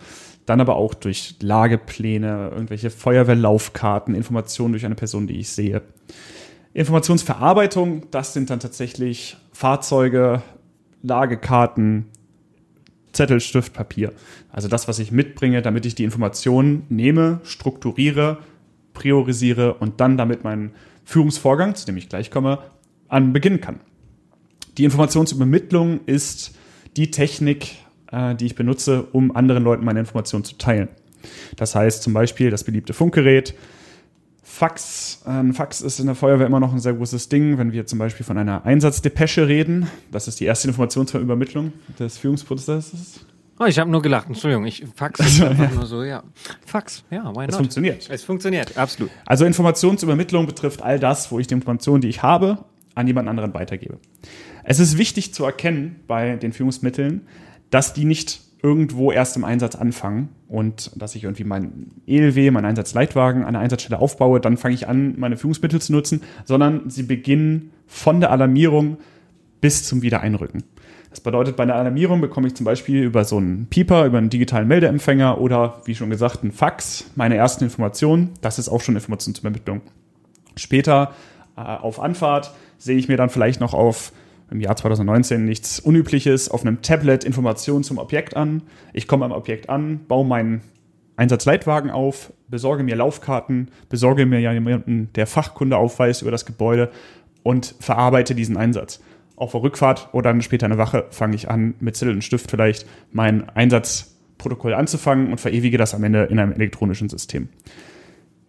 dann aber auch durch Lagepläne, irgendwelche Feuerwehrlaufkarten, Informationen durch eine Person, die ich sehe. Informationsverarbeitung, das sind dann tatsächlich Fahrzeuge, Lagekarten, Zettel, Stift, Papier. Also das, was ich mitbringe, damit ich die Informationen nehme, strukturiere, priorisiere und dann damit meinen Führungsvorgang, zu dem ich gleich komme, an beginnen kann. Die Informationsübermittlung ist die Technik, äh, die ich benutze, um anderen Leuten meine Informationen zu teilen. Das heißt zum Beispiel das beliebte Funkgerät, Fax. Ein Fax ist in der Feuerwehr immer noch ein sehr großes Ding, wenn wir zum Beispiel von einer Einsatzdepesche reden. Das ist die erste Informationsübermittlung des Führungsprozesses. Oh, ich habe nur gelacht, Entschuldigung, ich fax also, einfach ja. nur so, ja. Fax, ja, why not? Es funktioniert. Es funktioniert, absolut. Also Informationsübermittlung betrifft all das, wo ich die Informationen, die ich habe, an jemand anderen weitergebe. Es ist wichtig zu erkennen bei den Führungsmitteln, dass die nicht irgendwo erst im Einsatz anfangen und dass ich irgendwie mein ELW, meinen Einsatzleitwagen an der Einsatzstelle aufbaue, dann fange ich an, meine Führungsmittel zu nutzen, sondern sie beginnen von der Alarmierung bis zum Wiedereinrücken. Das bedeutet, bei der Alarmierung bekomme ich zum Beispiel über so einen Pieper, über einen digitalen Meldeempfänger oder wie schon gesagt, einen Fax meine ersten Informationen. Das ist auch schon Informationsübermittlung. Später äh, auf Anfahrt sehe ich mir dann vielleicht noch auf im Jahr 2019 nichts Unübliches, auf einem Tablet Informationen zum Objekt an. Ich komme am Objekt an, baue meinen Einsatzleitwagen auf, besorge mir Laufkarten, besorge mir jemanden, der Fachkunde aufweist über das Gebäude und verarbeite diesen Einsatz. Auf der Rückfahrt oder dann später eine Wache fange ich an, mit Zettel und Stift vielleicht mein Einsatzprotokoll anzufangen und verewige das am Ende in einem elektronischen System.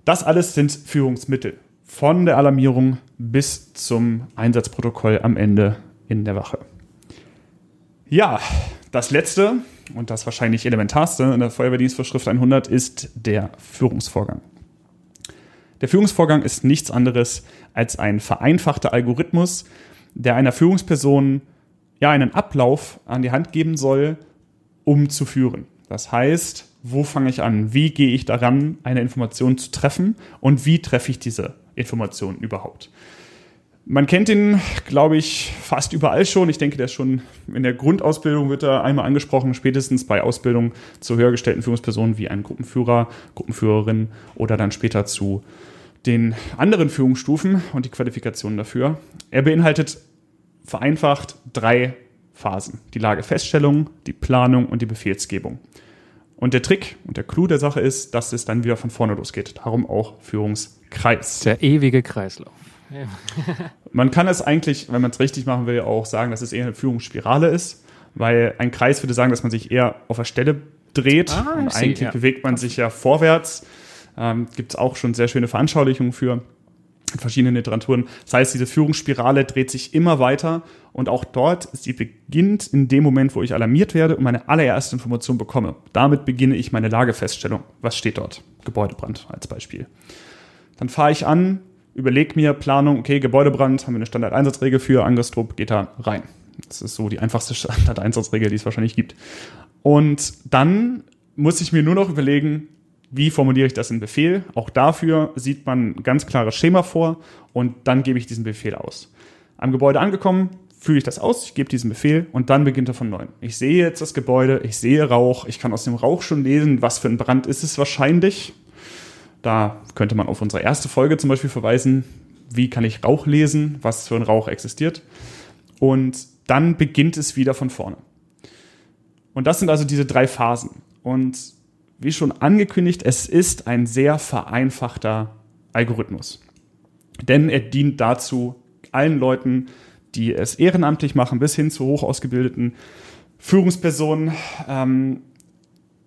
Das alles sind Führungsmittel. Von der Alarmierung bis zum Einsatzprotokoll am Ende in der Wache. Ja, das letzte und das wahrscheinlich elementarste in der Feuerwehrdienstvorschrift 100 ist der Führungsvorgang. Der Führungsvorgang ist nichts anderes als ein vereinfachter Algorithmus, der einer Führungsperson ja einen Ablauf an die Hand geben soll, um zu führen. Das heißt, wo fange ich an? Wie gehe ich daran, eine Information zu treffen und wie treffe ich diese Information überhaupt? Man kennt ihn, glaube ich, fast überall schon. Ich denke, der ist schon in der Grundausbildung wird er einmal angesprochen, spätestens bei Ausbildung zu höhergestellten Führungspersonen wie ein Gruppenführer, Gruppenführerin oder dann später zu den anderen Führungsstufen und die Qualifikationen dafür. Er beinhaltet vereinfacht drei Phasen. Die Lagefeststellung, die Planung und die Befehlsgebung. Und der Trick und der Clou der Sache ist, dass es dann wieder von vorne losgeht. Darum auch Führungskreis. Der ewige Kreislauf. man kann es eigentlich, wenn man es richtig machen will, auch sagen, dass es eher eine Führungsspirale ist, weil ein Kreis würde sagen, dass man sich eher auf der Stelle dreht ah, und eigentlich ja. bewegt man sich ja vorwärts. Ähm, Gibt es auch schon sehr schöne Veranschaulichungen für in verschiedenen Literaturen. Das heißt, diese Führungsspirale dreht sich immer weiter und auch dort, sie beginnt in dem Moment, wo ich alarmiert werde und meine allererste Information bekomme. Damit beginne ich meine Lagefeststellung. Was steht dort? Gebäudebrand als Beispiel. Dann fahre ich an, überlege mir Planung, okay, Gebäudebrand, haben wir eine Standardeinsatzregel für, Angriffstrupp geht da rein. Das ist so die einfachste Standardeinsatzregel, die es wahrscheinlich gibt. Und dann muss ich mir nur noch überlegen, wie formuliere ich das in Befehl? Auch dafür sieht man ein ganz klares Schema vor und dann gebe ich diesen Befehl aus. Am Gebäude angekommen, fühle ich das aus, ich gebe diesen Befehl und dann beginnt er von neuem. Ich sehe jetzt das Gebäude, ich sehe Rauch, ich kann aus dem Rauch schon lesen, was für ein Brand ist es wahrscheinlich. Da könnte man auf unsere erste Folge zum Beispiel verweisen, wie kann ich Rauch lesen, was für ein Rauch existiert. Und dann beginnt es wieder von vorne. Und das sind also diese drei Phasen. Und wie schon angekündigt, es ist ein sehr vereinfachter Algorithmus. Denn er dient dazu, allen Leuten, die es ehrenamtlich machen, bis hin zu hoch ausgebildeten Führungspersonen, ähm,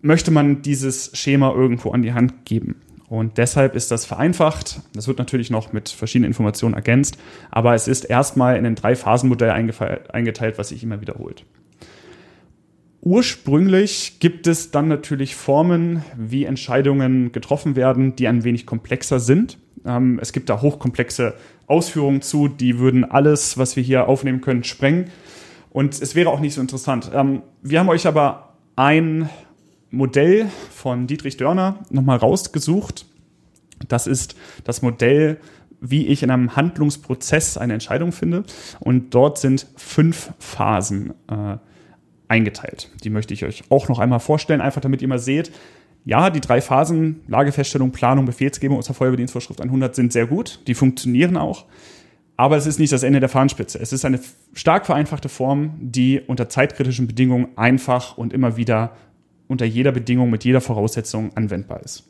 möchte man dieses Schema irgendwo an die Hand geben. Und deshalb ist das vereinfacht. Das wird natürlich noch mit verschiedenen Informationen ergänzt, aber es ist erstmal in ein Drei-Phasen-Modell eingeteilt, was sich immer wiederholt. Ursprünglich gibt es dann natürlich Formen, wie Entscheidungen getroffen werden, die ein wenig komplexer sind. Ähm, es gibt da hochkomplexe Ausführungen zu, die würden alles, was wir hier aufnehmen können, sprengen. Und es wäre auch nicht so interessant. Ähm, wir haben euch aber ein Modell von Dietrich Dörner nochmal rausgesucht. Das ist das Modell, wie ich in einem Handlungsprozess eine Entscheidung finde. Und dort sind fünf Phasen äh, eingeteilt. Die möchte ich euch auch noch einmal vorstellen, einfach damit ihr mal seht, ja, die drei Phasen, Lagefeststellung, Planung, Befehlsgebung der Feuerwehrdienstvorschrift 100 sind sehr gut. Die funktionieren auch. Aber es ist nicht das Ende der Fahnenspitze. Es ist eine stark vereinfachte Form, die unter zeitkritischen Bedingungen einfach und immer wieder unter jeder Bedingung mit jeder Voraussetzung anwendbar ist.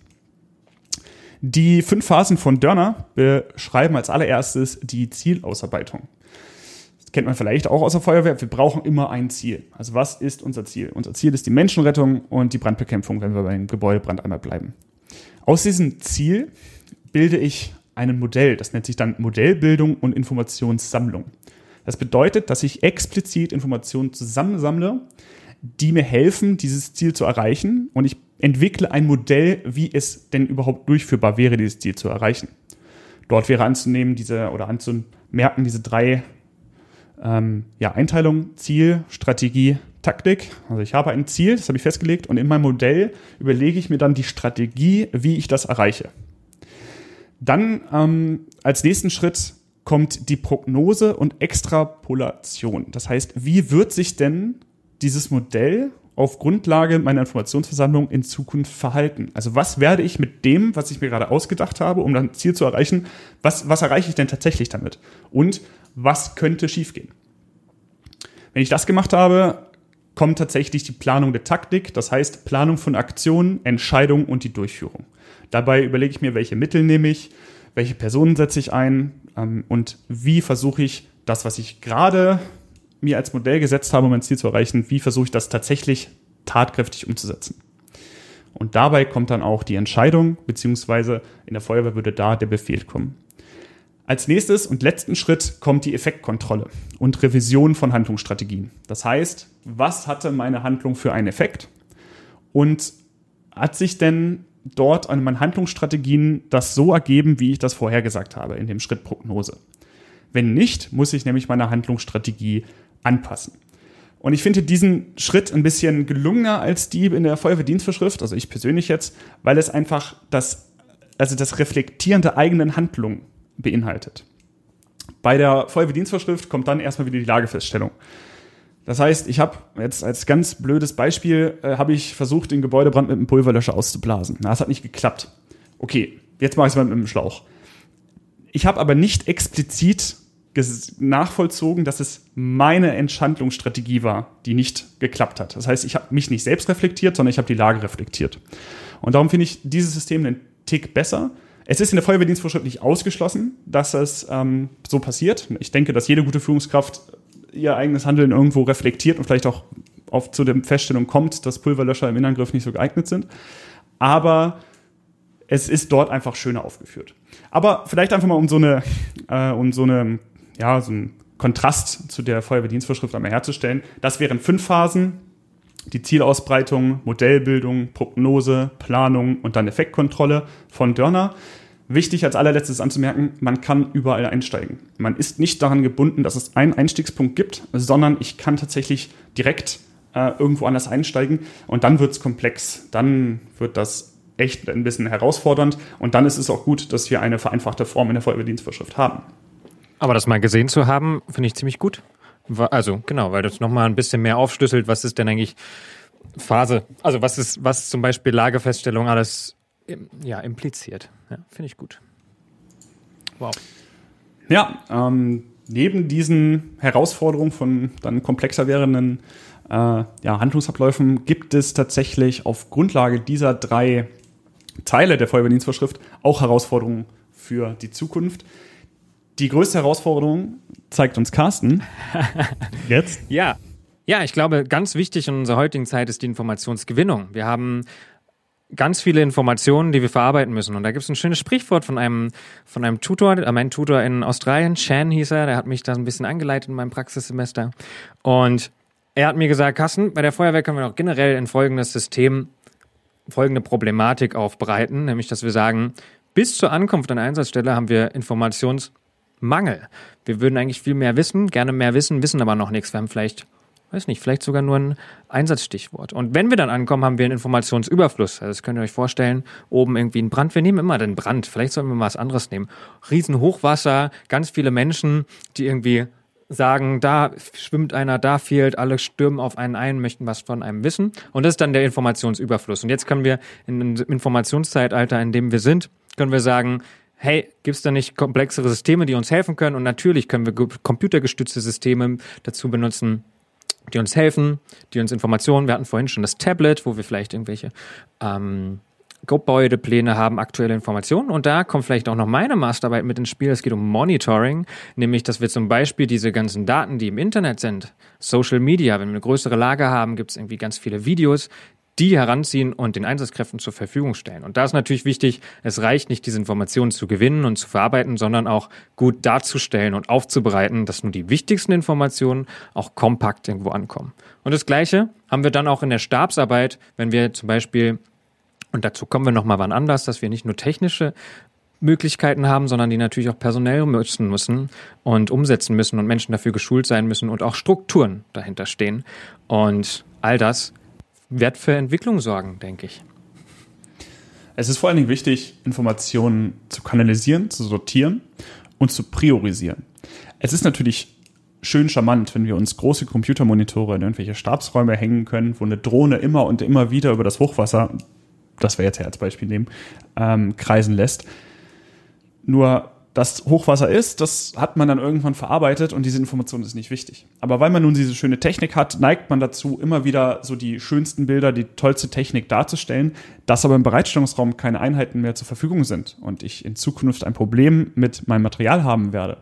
Die fünf Phasen von Dörner beschreiben als allererstes die Zielausarbeitung. Kennt man vielleicht auch aus der Feuerwehr. Wir brauchen immer ein Ziel. Also was ist unser Ziel? Unser Ziel ist die Menschenrettung und die Brandbekämpfung, wenn wir beim Gebäudebrand einmal bleiben. Aus diesem Ziel bilde ich ein Modell. Das nennt sich dann Modellbildung und Informationssammlung. Das bedeutet, dass ich explizit Informationen zusammensammle, die mir helfen, dieses Ziel zu erreichen. Und ich entwickle ein Modell, wie es denn überhaupt durchführbar wäre, dieses Ziel zu erreichen. Dort wäre anzunehmen, diese oder anzumerken, diese drei ähm, ja, Einteilungen, Ziel, Strategie, Taktik. Also ich habe ein Ziel, das habe ich festgelegt, und in meinem Modell überlege ich mir dann die Strategie, wie ich das erreiche. Dann ähm, als nächsten Schritt kommt die Prognose und Extrapolation. Das heißt, wie wird sich denn dieses Modell auf Grundlage meiner Informationsversammlung in Zukunft verhalten? Also was werde ich mit dem, was ich mir gerade ausgedacht habe, um dann Ziel zu erreichen, was, was erreiche ich denn tatsächlich damit? Und was könnte schiefgehen? Wenn ich das gemacht habe, kommt tatsächlich die Planung der Taktik, das heißt Planung von Aktionen, Entscheidungen und die Durchführung. Dabei überlege ich mir, welche Mittel nehme ich, welche Personen setze ich ein ähm, und wie versuche ich das, was ich gerade mir als Modell gesetzt habe, um mein Ziel zu erreichen, wie versuche ich das tatsächlich tatkräftig umzusetzen. Und dabei kommt dann auch die Entscheidung, beziehungsweise in der Feuerwehr würde da der Befehl kommen. Als nächstes und letzten Schritt kommt die Effektkontrolle und Revision von Handlungsstrategien. Das heißt, was hatte meine Handlung für einen Effekt und hat sich denn dort an meinen Handlungsstrategien das so ergeben, wie ich das vorhergesagt habe in dem Schritt Prognose. Wenn nicht, muss ich nämlich meine Handlungsstrategie anpassen. Und ich finde diesen Schritt ein bisschen gelungener als die in der Feuerwehrdienstvorschrift, also ich persönlich jetzt, weil es einfach das, also das Reflektieren der eigenen Handlung beinhaltet. Bei der Feuerwehrdienstvorschrift kommt dann erstmal wieder die Lagefeststellung. Das heißt, ich habe jetzt als ganz blödes Beispiel, äh, habe ich versucht, den Gebäudebrand mit einem Pulverlöscher auszublasen. Na, das hat nicht geklappt. Okay, jetzt mache ich es mal mit einem Schlauch. Ich habe aber nicht explizit nachvollzogen, dass es meine Entschandlungsstrategie war, die nicht geklappt hat. Das heißt, ich habe mich nicht selbst reflektiert, sondern ich habe die Lage reflektiert. Und darum finde ich dieses System einen Tick besser. Es ist in der Feuerwehrdienstvorschrift nicht ausgeschlossen, dass es ähm, so passiert. Ich denke, dass jede gute Führungskraft ihr eigenes Handeln irgendwo reflektiert und vielleicht auch auf zu der Feststellung kommt, dass Pulverlöscher im Innenangriff nicht so geeignet sind. Aber es ist dort einfach schöner aufgeführt. Aber vielleicht einfach mal um so eine, äh, um so eine, ja, so einen Kontrast zu der Feuerwehrdienstvorschrift einmal herzustellen. Das wären fünf Phasen. Die Zielausbreitung, Modellbildung, Prognose, Planung und dann Effektkontrolle von Dörner. Wichtig als allerletztes anzumerken, man kann überall einsteigen. Man ist nicht daran gebunden, dass es einen Einstiegspunkt gibt, sondern ich kann tatsächlich direkt äh, irgendwo anders einsteigen und dann wird es komplex. Dann wird das echt ein bisschen herausfordernd und dann ist es auch gut, dass wir eine vereinfachte Form in der Feuerwehrdienstvorschrift haben. Aber das mal gesehen zu haben, finde ich ziemlich gut. Also genau, weil das nochmal ein bisschen mehr aufschlüsselt, was ist denn eigentlich Phase, also was ist, was zum Beispiel Lagefeststellung alles ja, impliziert. Ja, Finde ich gut. Wow. Ja, ähm, neben diesen Herausforderungen von dann komplexer werdenden äh, ja, Handlungsabläufen gibt es tatsächlich auf Grundlage dieser drei Teile der Feuerwehrdienstvorschrift auch Herausforderungen für die Zukunft. Die größte Herausforderung zeigt uns Carsten. *laughs* Jetzt? Ja. Ja, ich glaube, ganz wichtig in unserer heutigen Zeit ist die Informationsgewinnung. Wir haben ganz viele Informationen, die wir verarbeiten müssen. Und da gibt es ein schönes Sprichwort von einem, von einem Tutor, äh, mein Tutor in Australien, Chan hieß er, der hat mich da ein bisschen angeleitet in meinem Praxissemester. Und er hat mir gesagt, Carsten, bei der Feuerwehr können wir noch generell in folgendes System folgende Problematik aufbereiten, nämlich dass wir sagen, bis zur Ankunft an der Einsatzstelle haben wir Informationsmangel. Wir würden eigentlich viel mehr wissen, gerne mehr wissen, wissen aber noch nichts. Wir haben vielleicht weiß nicht, vielleicht sogar nur ein Einsatzstichwort. Und wenn wir dann ankommen, haben wir einen Informationsüberfluss. Also das könnt ihr euch vorstellen, oben irgendwie ein Brand. Wir nehmen immer den Brand. Vielleicht sollten wir mal was anderes nehmen. Riesenhochwasser, ganz viele Menschen, die irgendwie sagen, da schwimmt einer, da fehlt, alle stürmen auf einen ein, möchten was von einem wissen. Und das ist dann der Informationsüberfluss. Und jetzt können wir in einem Informationszeitalter, in dem wir sind, können wir sagen, hey, gibt es da nicht komplexere Systeme, die uns helfen können? Und natürlich können wir computergestützte Systeme dazu benutzen, die uns helfen, die uns Informationen, wir hatten vorhin schon das Tablet, wo wir vielleicht irgendwelche ähm, Gebäudepläne haben, aktuelle Informationen. Und da kommt vielleicht auch noch meine Masterarbeit mit ins Spiel. Es geht um Monitoring, nämlich, dass wir zum Beispiel diese ganzen Daten, die im Internet sind, Social Media, wenn wir eine größere Lage haben, gibt es irgendwie ganz viele Videos, die heranziehen und den Einsatzkräften zur Verfügung stellen. Und da ist natürlich wichtig, es reicht nicht, diese Informationen zu gewinnen und zu verarbeiten, sondern auch gut darzustellen und aufzubereiten, dass nur die wichtigsten Informationen auch kompakt irgendwo ankommen. Und das Gleiche haben wir dann auch in der Stabsarbeit, wenn wir zum Beispiel, und dazu kommen wir nochmal wann anders, dass wir nicht nur technische Möglichkeiten haben, sondern die natürlich auch personell nutzen müssen und umsetzen müssen und Menschen dafür geschult sein müssen und auch Strukturen dahinter stehen. Und all das wird für Entwicklung sorgen, denke ich. Es ist vor allen Dingen wichtig, Informationen zu kanalisieren, zu sortieren und zu priorisieren. Es ist natürlich schön charmant, wenn wir uns große Computermonitore in irgendwelche Stabsräume hängen können, wo eine Drohne immer und immer wieder über das Hochwasser, das wir jetzt ja als Beispiel nehmen, ähm, kreisen lässt. Nur das Hochwasser ist, das hat man dann irgendwann verarbeitet und diese Information ist nicht wichtig. Aber weil man nun diese schöne Technik hat, neigt man dazu, immer wieder so die schönsten Bilder, die tollste Technik darzustellen, dass aber im Bereitstellungsraum keine Einheiten mehr zur Verfügung sind und ich in Zukunft ein Problem mit meinem Material haben werde.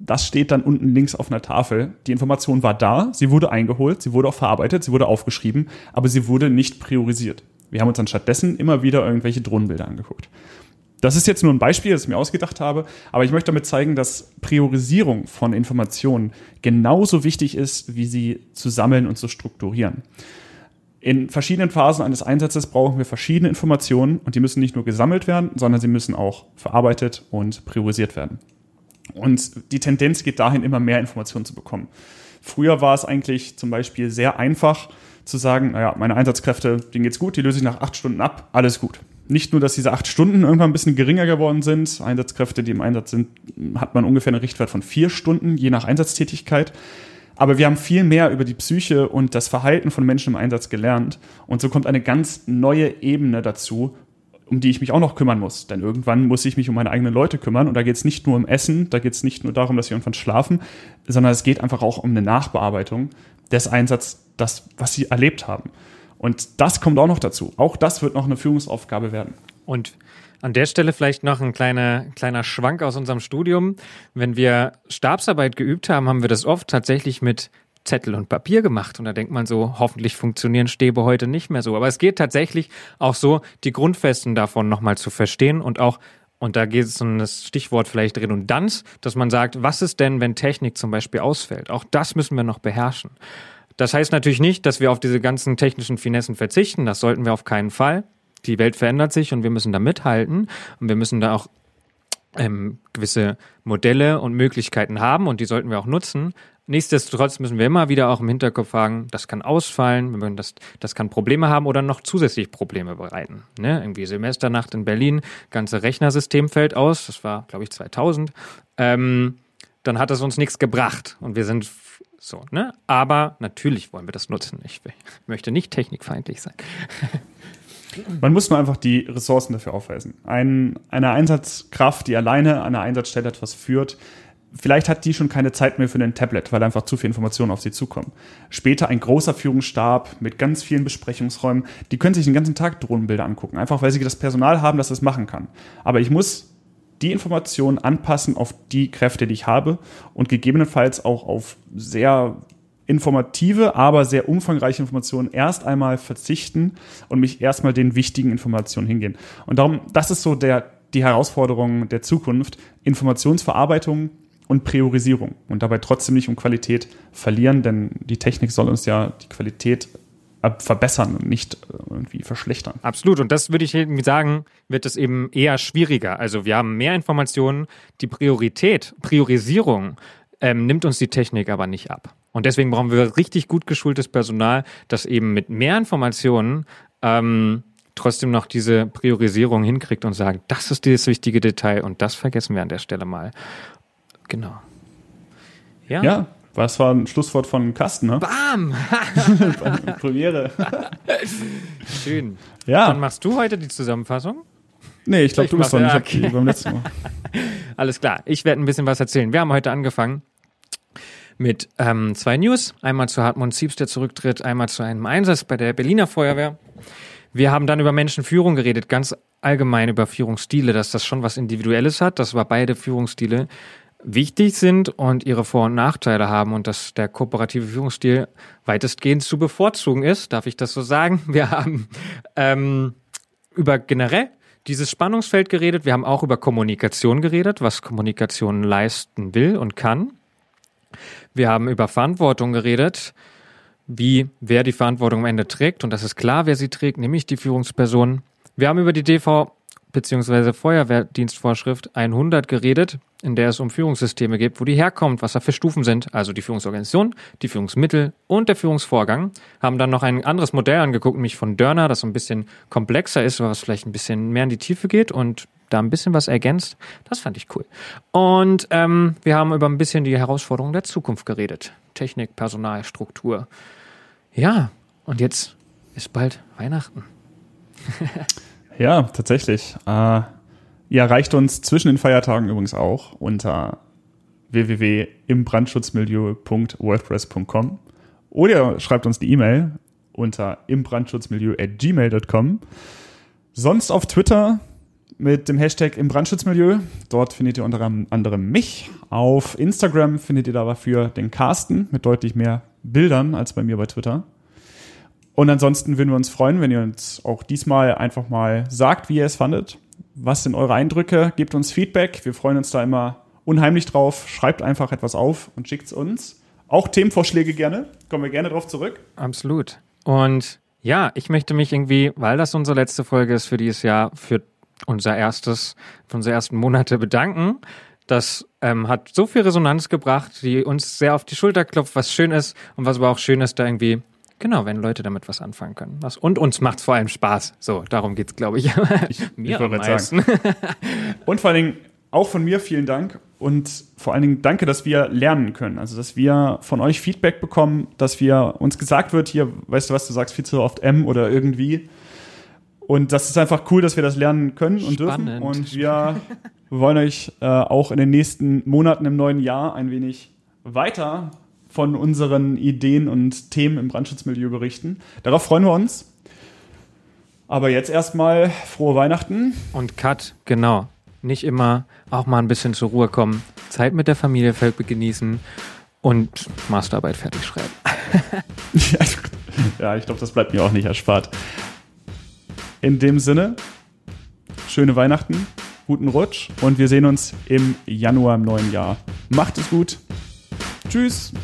Das steht dann unten links auf einer Tafel. Die Information war da, sie wurde eingeholt, sie wurde auch verarbeitet, sie wurde aufgeschrieben, aber sie wurde nicht priorisiert. Wir haben uns dann stattdessen immer wieder irgendwelche Drohnenbilder angeguckt. Das ist jetzt nur ein Beispiel, das ich mir ausgedacht habe, aber ich möchte damit zeigen, dass Priorisierung von Informationen genauso wichtig ist, wie sie zu sammeln und zu strukturieren. In verschiedenen Phasen eines Einsatzes brauchen wir verschiedene Informationen und die müssen nicht nur gesammelt werden, sondern sie müssen auch verarbeitet und priorisiert werden. Und die Tendenz geht dahin, immer mehr Informationen zu bekommen. Früher war es eigentlich zum Beispiel sehr einfach zu sagen, naja, meine Einsatzkräfte, denen geht's gut, die löse ich nach acht Stunden ab, alles gut nicht nur, dass diese acht Stunden irgendwann ein bisschen geringer geworden sind. Einsatzkräfte, die im Einsatz sind, hat man ungefähr einen Richtwert von vier Stunden, je nach Einsatztätigkeit. Aber wir haben viel mehr über die Psyche und das Verhalten von Menschen im Einsatz gelernt. Und so kommt eine ganz neue Ebene dazu, um die ich mich auch noch kümmern muss. Denn irgendwann muss ich mich um meine eigenen Leute kümmern. Und da geht es nicht nur um Essen, da geht es nicht nur darum, dass sie irgendwann schlafen, sondern es geht einfach auch um eine Nachbearbeitung des Einsatzes, das, was sie erlebt haben. Und das kommt auch noch dazu. Auch das wird noch eine Führungsaufgabe werden. Und an der Stelle vielleicht noch ein kleiner, kleiner Schwank aus unserem Studium. Wenn wir Stabsarbeit geübt haben, haben wir das oft tatsächlich mit Zettel und Papier gemacht. Und da denkt man so, hoffentlich funktionieren Stäbe heute nicht mehr so. Aber es geht tatsächlich auch so, die Grundfesten davon nochmal zu verstehen und auch und da geht es um das Stichwort vielleicht Redundanz, dass man sagt, was ist denn, wenn Technik zum Beispiel ausfällt? Auch das müssen wir noch beherrschen. Das heißt natürlich nicht, dass wir auf diese ganzen technischen Finessen verzichten. Das sollten wir auf keinen Fall. Die Welt verändert sich und wir müssen da mithalten. Und wir müssen da auch ähm, gewisse Modelle und Möglichkeiten haben und die sollten wir auch nutzen. Nichtsdestotrotz müssen wir immer wieder auch im Hinterkopf fragen, das kann ausfallen, das, das kann Probleme haben oder noch zusätzlich Probleme bereiten. Ne? Irgendwie Semesternacht in Berlin, ganze Rechnersystem fällt aus, das war, glaube ich, 2000. Ähm, dann hat das uns nichts gebracht und wir sind so, ne? Aber natürlich wollen wir das nutzen. Ich *laughs* möchte nicht technikfeindlich sein. *laughs* Man muss nur einfach die Ressourcen dafür aufweisen. Ein, eine Einsatzkraft, die alleine an einer Einsatzstelle etwas führt, vielleicht hat die schon keine Zeit mehr für ein Tablet, weil einfach zu viel Informationen auf sie zukommen. Später ein großer Führungsstab mit ganz vielen Besprechungsräumen, die können sich den ganzen Tag Drohnenbilder angucken, einfach weil sie das Personal haben, das das machen kann. Aber ich muss die Informationen anpassen auf die Kräfte, die ich habe und gegebenenfalls auch auf sehr informative, aber sehr umfangreiche Informationen erst einmal verzichten und mich erstmal den wichtigen Informationen hingehen. Und darum, das ist so der, die Herausforderung der Zukunft, Informationsverarbeitung und Priorisierung und dabei trotzdem nicht um Qualität verlieren, denn die Technik soll uns ja die Qualität verbessern und nicht äh, irgendwie verschlechtern. Absolut. Und das würde ich sagen, wird es eben eher schwieriger. Also wir haben mehr Informationen, die Priorität, Priorisierung ähm, nimmt uns die Technik aber nicht ab. Und deswegen brauchen wir richtig gut geschultes Personal, das eben mit mehr Informationen ähm, trotzdem noch diese Priorisierung hinkriegt und sagt, das ist das wichtige Detail und das vergessen wir an der Stelle mal. Genau. Ja. Ja, was war ein Schlusswort von Carsten, ne? Bam! *laughs* Premiere. Schön. Ja. Dann machst du heute die Zusammenfassung? Nee, ich glaube, du bist dran. Ich okay. die beim letzten Mal. *laughs* Alles klar. Ich werde ein bisschen was erzählen. Wir haben heute angefangen mit ähm, zwei News. Einmal zu Hartmut Siebs, der zurücktritt, einmal zu einem Einsatz bei der Berliner Feuerwehr. Wir haben dann über Menschenführung geredet, ganz allgemein über Führungsstile, dass das schon was Individuelles hat. Das war beide Führungsstile wichtig sind und ihre Vor- und Nachteile haben und dass der kooperative Führungsstil weitestgehend zu bevorzugen ist, darf ich das so sagen. *laughs* Wir haben ähm, über generell dieses Spannungsfeld geredet. Wir haben auch über Kommunikation geredet, was Kommunikation leisten will und kann. Wir haben über Verantwortung geredet, wie wer die Verantwortung am Ende trägt. Und das ist klar, wer sie trägt, nämlich die Führungsperson. Wir haben über die DV bzw. Feuerwehrdienstvorschrift 100 geredet, in der es um Führungssysteme geht, wo die herkommt, was da für Stufen sind, also die Führungsorganisation, die Führungsmittel und der Führungsvorgang. Haben dann noch ein anderes Modell angeguckt, nämlich von Dörner, das so ein bisschen komplexer ist, was vielleicht ein bisschen mehr in die Tiefe geht und da ein bisschen was ergänzt. Das fand ich cool. Und ähm, wir haben über ein bisschen die Herausforderungen der Zukunft geredet. Technik, Personal, Struktur. Ja, und jetzt ist bald Weihnachten. *laughs* ja, tatsächlich. Äh, ihr erreicht uns zwischen den Feiertagen übrigens auch unter www.imbrandschutzmilieu.wordpress.com oder schreibt uns die E-Mail unter imbrandschutzmilieu@gmail.com. Sonst auf Twitter mit dem Hashtag im Brandschutzmilieu. Dort findet ihr unter anderem mich. Auf Instagram findet ihr dafür den Carsten mit deutlich mehr Bildern als bei mir bei Twitter. Und ansonsten würden wir uns freuen, wenn ihr uns auch diesmal einfach mal sagt, wie ihr es fandet. Was sind eure Eindrücke? Gebt uns Feedback. Wir freuen uns da immer unheimlich drauf. Schreibt einfach etwas auf und schickt es uns. Auch Themenvorschläge gerne. Kommen wir gerne drauf zurück. Absolut. Und ja, ich möchte mich irgendwie, weil das unsere letzte Folge ist für dieses Jahr, für unser erstes, für unsere ersten Monate bedanken. Das ähm, hat so viel Resonanz gebracht, die uns sehr auf die Schulter klopft, was schön ist und was aber auch schön ist, da irgendwie, genau, wenn Leute damit was anfangen können. Was, und uns macht vor allem Spaß. So, darum geht's, glaube ich. *laughs* ich. Mir ich meisten. Sagen. *laughs* und vor allen Dingen auch von mir vielen Dank und vor allen Dingen danke, dass wir lernen können. Also, dass wir von euch Feedback bekommen, dass wir uns gesagt wird, hier, weißt du was, du sagst viel zu oft M oder irgendwie. Und das ist einfach cool, dass wir das lernen können und Spannend. dürfen. Und wir wollen euch äh, auch in den nächsten Monaten im neuen Jahr ein wenig weiter von unseren Ideen und Themen im Brandschutzmilieu berichten. Darauf freuen wir uns. Aber jetzt erstmal frohe Weihnachten. Und Cut, genau. Nicht immer auch mal ein bisschen zur Ruhe kommen, Zeit mit der Familie genießen und Masterarbeit fertig schreiben. *laughs* ja, ich glaube, das bleibt mir auch nicht erspart. In dem Sinne, schöne Weihnachten, guten Rutsch und wir sehen uns im Januar im neuen Jahr. Macht es gut. Tschüss.